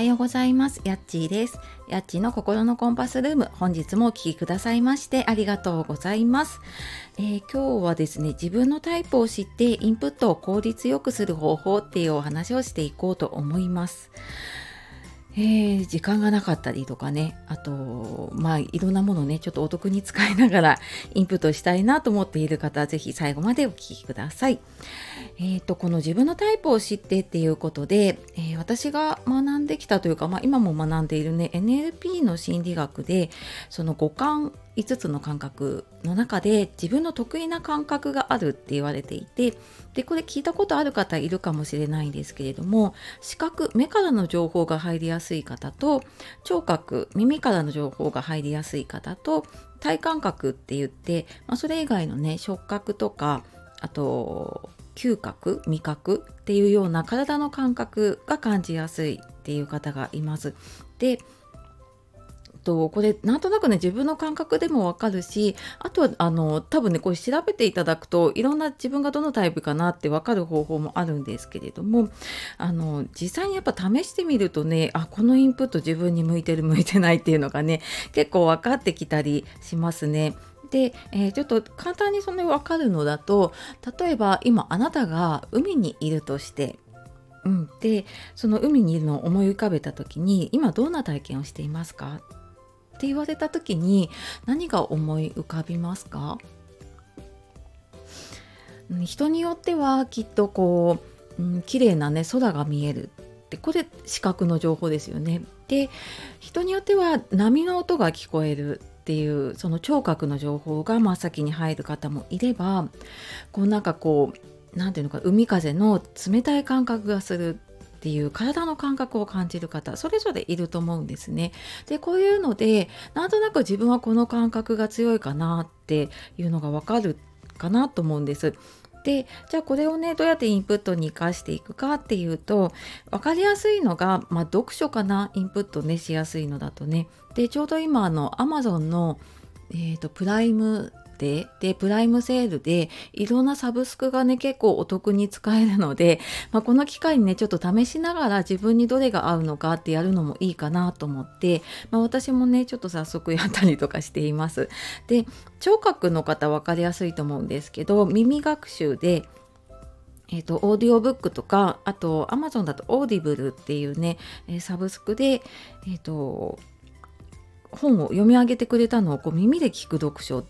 はようございます。やっちーです。やっちの心のコンパスルーム、本日もお聴きくださいましてありがとうございます、えー、今日はですね、自分のタイプを知ってインプットを効率よくする方法っていうお話をしていこうと思います。えー、時間がなかったりとかねあとまあいろんなものねちょっとお得に使いながらインプットしたいなと思っている方は是非最後までお聴きください。えーと、この自分のタイプを知ってっていうことで、えー、私が学んできたというか、まあ、今も学んでいるね NLP の心理学でその五感5つの感覚の中で自分の得意な感覚があるって言われていてでこれ聞いたことある方いるかもしれないんですけれども視覚目からの情報が入りやすい方と聴覚耳からの情報が入りやすい方と体感覚って言って、まあ、それ以外のね触覚とかあと嗅覚味覚っていうような体の感覚が感じやすいっていう方がいます。でとこれなんとなくね自分の感覚でもわかるしあとはあの多分ねこれ調べていただくといろんな自分がどのタイプかなってわかる方法もあるんですけれどもあの実際にやっぱ試してみるとねあこのインプット自分に向いてる向いてないっていうのがね結構分かってきたりしますね。で、えー、ちょっと簡単にそれ分かるのだと例えば今あなたが海にいるとしてうん、でその海にいるのを思い浮かべた時に今どんな体験をしていますか？って言われた時に何が思い浮かびますか？人によってはきっとこう、うん、綺麗なね空が見えるってこれ視覚の情報ですよね。で人によっては波の音が聞こえるっていうその聴覚の情報が真っ先に入る方もいればこうなんかこう何ていうのか海風の冷たい感覚がするっていう体の感覚を感じる方それぞれいると思うんですね。でこういうのでなんとなく自分はこの感覚が強いかなっていうのがわかるかなと思うんです。でじゃあこれをねどうやってインプットに生かしていくかっていうと分かりやすいのが、まあ、読書かなインプットねしやすいのだとねでちょうど今あの Amazon の、えーと、プライムででプライムセールでいろんなサブスクがね結構お得に使えるので、まあ、この機会にねちょっと試しながら自分にどれが合うのかってやるのもいいかなと思って、まあ、私もねちょっと早速やったりとかしています。で聴覚の方分かりやすいと思うんですけど耳学習でえーと、オーディオブックとかあと Amazon だとオーディブルっていうねサブスクで、えーと本を読み上げてくれたのをこう耳で聞く読書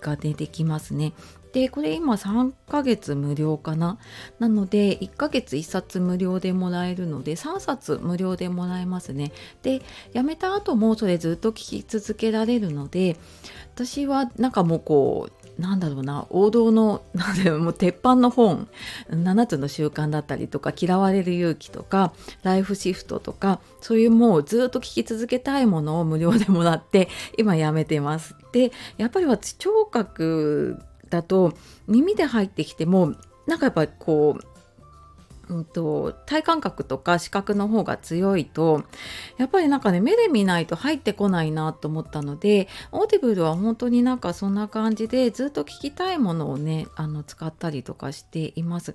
が出てきますね。でこれ今3ヶ月無料かな？なので1ヶ月1冊無料でもらえるので3冊無料でもらえますねでやめた後もそれずっと聞き続けられるので私はなんかもうこうなんだろうな王道の なんでもう鉄板の本7つの習慣だったりとか嫌われる勇気とかライフシフトとかそういうもうずっと聞き続けたいものを無料でもらって今やめてます。でやっぱり私聴覚だと耳で入ってきてもなんかやっぱこううんと、体感覚とか視覚の方が強いとやっぱりなんかね目で見ないと入ってこないなと思ったのでオーディブルは本当になんかそんな感じでずっと聞きたいものをねあの使ったりとかしています。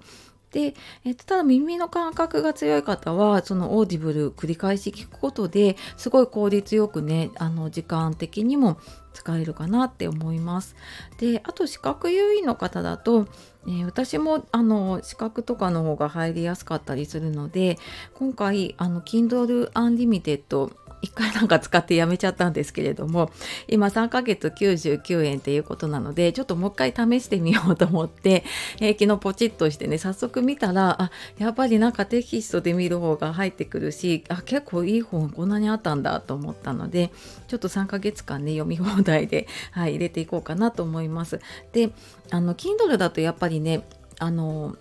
で、えっと、ただ耳の感覚が強い方はそのオーディブル繰り返し聞くことですごい効率よくねあの時間的にも使えるかなって思います。であと視覚優位の方だとえー、私もあの視覚とかの方が入りやすかったりするので今回あの Kindle Unlimited 一回なんか使ってやめちゃったんですけれども今3ヶ月99円っていうことなのでちょっともう一回試してみようと思って、えー、昨日ポチッとしてね早速見たらあやっぱりなんかテキストで見る方が入ってくるしあ結構いい本こんなにあったんだと思ったのでちょっと3ヶ月間ね読み放題で、はい、入れていこうかなと思います。であの Kindle だとやっぱりねあの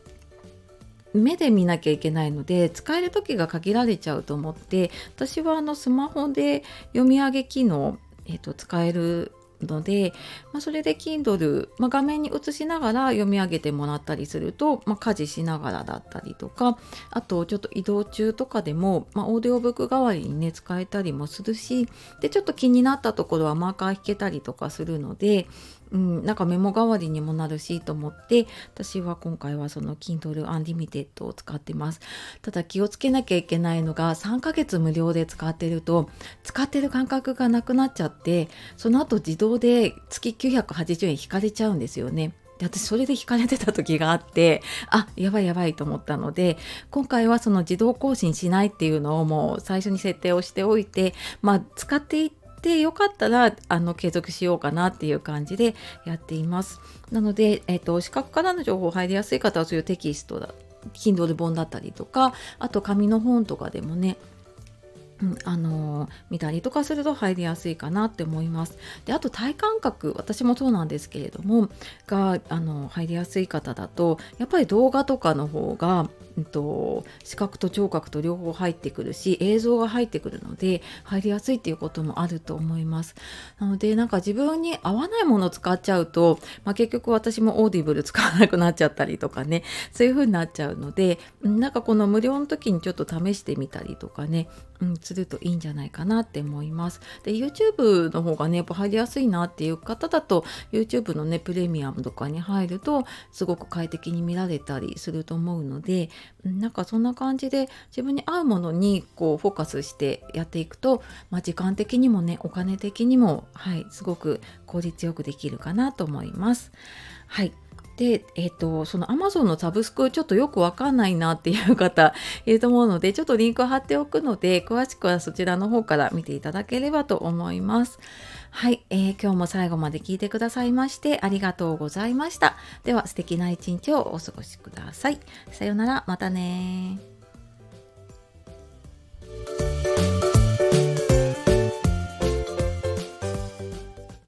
目で見なきゃいけないので使える時が限られちゃうと思って私はあのスマホで読み上げ機能、えーと、使えるので、まあ、それで Kindle、まあ、画面に映しながら読み上げてもらったりすると、まあ、家事しながらだったりとかあとちょっと移動中とかでも、まあ、オーディオブック代わりにね使えたりもするしでちょっと気になったところはマーカー引けたりとかするのでうん、なんかメモ代わりにもなるしと思って私は今回はその Kindle Unlimited を使ってます。ただ気をつけなきゃいけないのが3ヶ月無料で使ってると使ってる感覚がなくなっちゃってその後自動で月980円引かれちゃうんですよね。で私それで引かれてた時があってあやばいやばいと思ったので今回はその自動更新しないっていうのをもう最初に設定をしておいてまあ使っていってでよかったらあの継続しようかなっていう感じでやっています。なので、えっと、視覚からの情報入りやすい方はそういうテキストだ Kindle 本だったりとかあと紙の本とかでもねうん、あのー、見たりとかすると入りやすいかなって思います。であと体感覚私もそうなんですけれどもがあの入りやすい方だとやっぱり動画とかの方がうんと、視覚と聴覚と両方入ってくるし映像が入ってくるので入りやすいっていうこともあると思います。なのでなんか自分に合わないものを使っちゃうと、まあ、結局私もオーディブル使わなくなっちゃったりとかねそういう風になっちゃうのでなんかこの無料の時にちょっと試してみたりとかね、うん、するといいんじゃないかなって思います。で YouTube の方がねやっぱ入りやすいなっていう方だと YouTube のねプレミアムとかに入るとすごく快適に見られたりすると思うのでなんかそんな感じで自分に合うものにこうフォーカスしてやっていくと、まあ、時間的にもねお金的にも、はい、すごく効率よくできるかなと思います。はいで、えっ、ー、と、その Amazon のサブスクちょっとよくわかんないなっていう方いると思うので、ちょっとリンクを貼っておくので、詳しくはそちらの方から見ていただければと思います。はい、えー、今日も最後まで聞いてくださいましてありがとうございました。では素敵な一日をお過ごしください。さようなら、またね